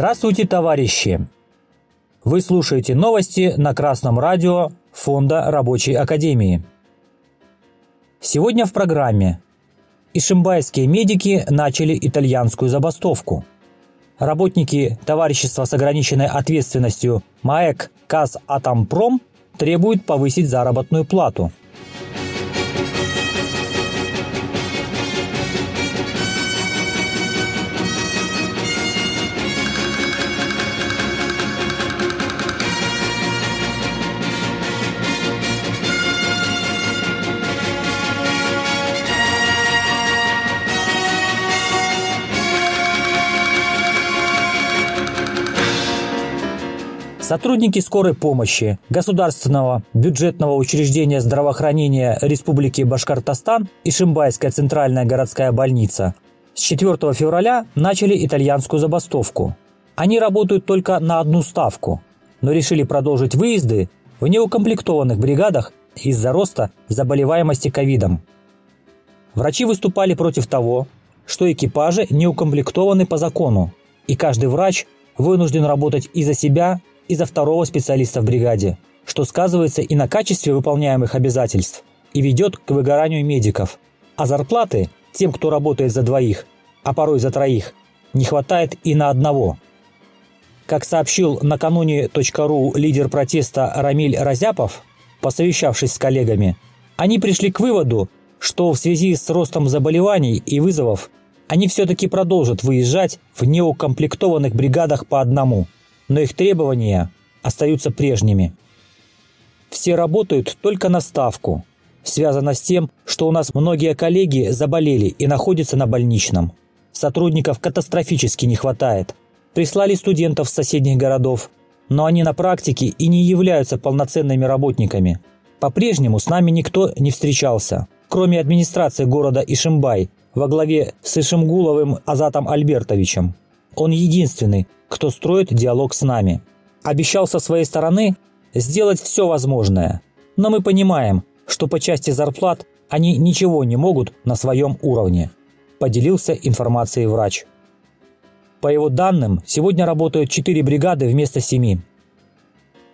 Здравствуйте, товарищи! Вы слушаете новости на Красном радио Фонда Рабочей Академии. Сегодня в программе Ишимбайские медики начали итальянскую забастовку. Работники товарищества с ограниченной ответственностью МАЭК КАЗ Атомпром требуют повысить заработную плату – Сотрудники скорой помощи Государственного бюджетного учреждения здравоохранения Республики Башкортостан и Шимбайская центральная городская больница с 4 февраля начали итальянскую забастовку. Они работают только на одну ставку, но решили продолжить выезды в неукомплектованных бригадах из-за роста заболеваемости ковидом. Врачи выступали против того, что экипажи не укомплектованы по закону, и каждый врач вынужден работать и за себя, и за второго специалиста в бригаде, что сказывается и на качестве выполняемых обязательств и ведет к выгоранию медиков. А зарплаты тем, кто работает за двоих, а порой за троих, не хватает и на одного. Как сообщил накануне .ру лидер протеста Рамиль Разяпов, посовещавшись с коллегами, они пришли к выводу, что в связи с ростом заболеваний и вызовов они все-таки продолжат выезжать в неукомплектованных бригадах по одному – но их требования остаются прежними. Все работают только на ставку. Связано с тем, что у нас многие коллеги заболели и находятся на больничном. Сотрудников катастрофически не хватает. Прислали студентов с соседних городов, но они на практике и не являются полноценными работниками. По-прежнему с нами никто не встречался, кроме администрации города Ишимбай во главе с Ишимгуловым Азатом Альбертовичем. Он единственный, кто строит диалог с нами. Обещал со своей стороны сделать все возможное, но мы понимаем, что по части зарплат они ничего не могут на своем уровне, поделился информацией врач. По его данным, сегодня работают 4 бригады вместо 7.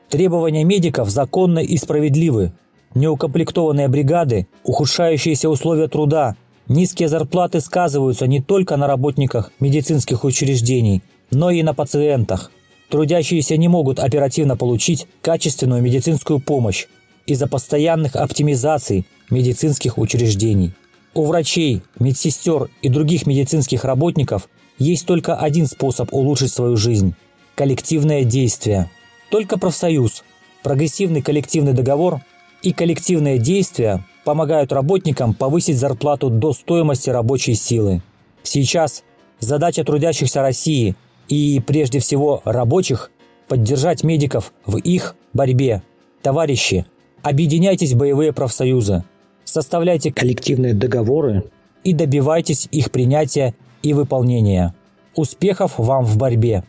Требования медиков законны и справедливы. Неукомплектованные бригады, ухудшающиеся условия труда, низкие зарплаты сказываются не только на работниках медицинских учреждений – но и на пациентах. Трудящиеся не могут оперативно получить качественную медицинскую помощь из-за постоянных оптимизаций медицинских учреждений. У врачей, медсестер и других медицинских работников есть только один способ улучшить свою жизнь – коллективное действие. Только профсоюз, прогрессивный коллективный договор и коллективные действия помогают работникам повысить зарплату до стоимости рабочей силы. Сейчас задача трудящихся России – и, прежде всего, рабочих, поддержать медиков в их борьбе. Товарищи, объединяйтесь в боевые профсоюзы, составляйте коллективные договоры и добивайтесь их принятия и выполнения. Успехов вам в борьбе!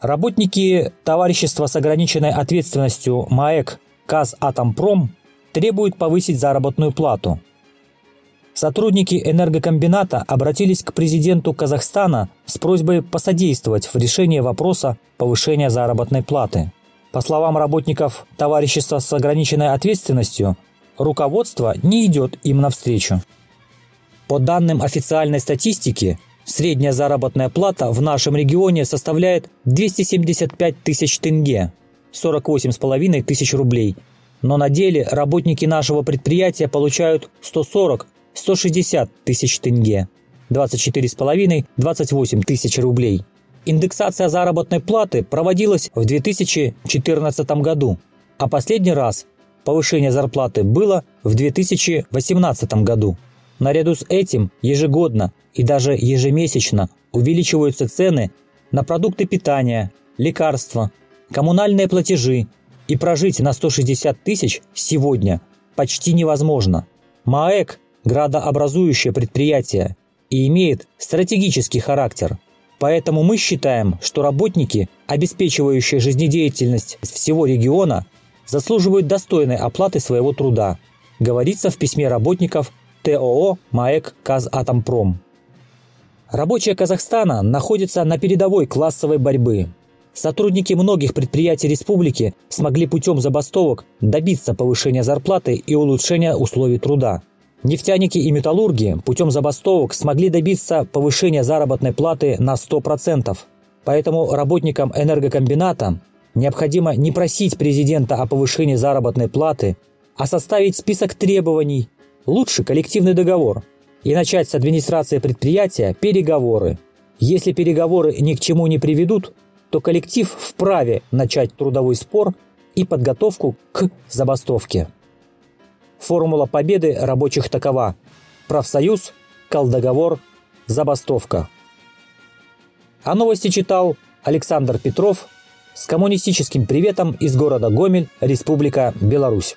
Работники товарищества с ограниченной ответственностью МАЭК КАЗ Требуют повысить заработную плату – Сотрудники энергокомбината обратились к президенту Казахстана с просьбой посодействовать в решении вопроса повышения заработной платы. По словам работников товарищества с ограниченной ответственностью, руководство не идет им навстречу. По данным официальной статистики, средняя заработная плата в нашем регионе составляет 275 тысяч тенге, 48,5 тысяч рублей. Но на деле работники нашего предприятия получают 140 160 тысяч тенге, 24,5-28 тысяч рублей. Индексация заработной платы проводилась в 2014 году, а последний раз повышение зарплаты было в 2018 году. Наряду с этим ежегодно и даже ежемесячно увеличиваются цены на продукты питания, лекарства, коммунальные платежи, и прожить на 160 тысяч сегодня почти невозможно. МАЭК градообразующее предприятие и имеет стратегический характер. Поэтому мы считаем, что работники, обеспечивающие жизнедеятельность всего региона, заслуживают достойной оплаты своего труда, говорится в письме работников ТОО «МАЭК Казатомпром». Рабочие Казахстана находятся на передовой классовой борьбы. Сотрудники многих предприятий республики смогли путем забастовок добиться повышения зарплаты и улучшения условий труда. Нефтяники и металлурги путем забастовок смогли добиться повышения заработной платы на 100%. Поэтому работникам энергокомбината необходимо не просить президента о повышении заработной платы, а составить список требований, лучше коллективный договор, и начать с администрации предприятия переговоры. Если переговоры ни к чему не приведут, то коллектив вправе начать трудовой спор и подготовку к забастовке. Формула победы рабочих такова. Профсоюз, колдоговор, забастовка. А новости читал Александр Петров с коммунистическим приветом из города Гомель, Республика Беларусь.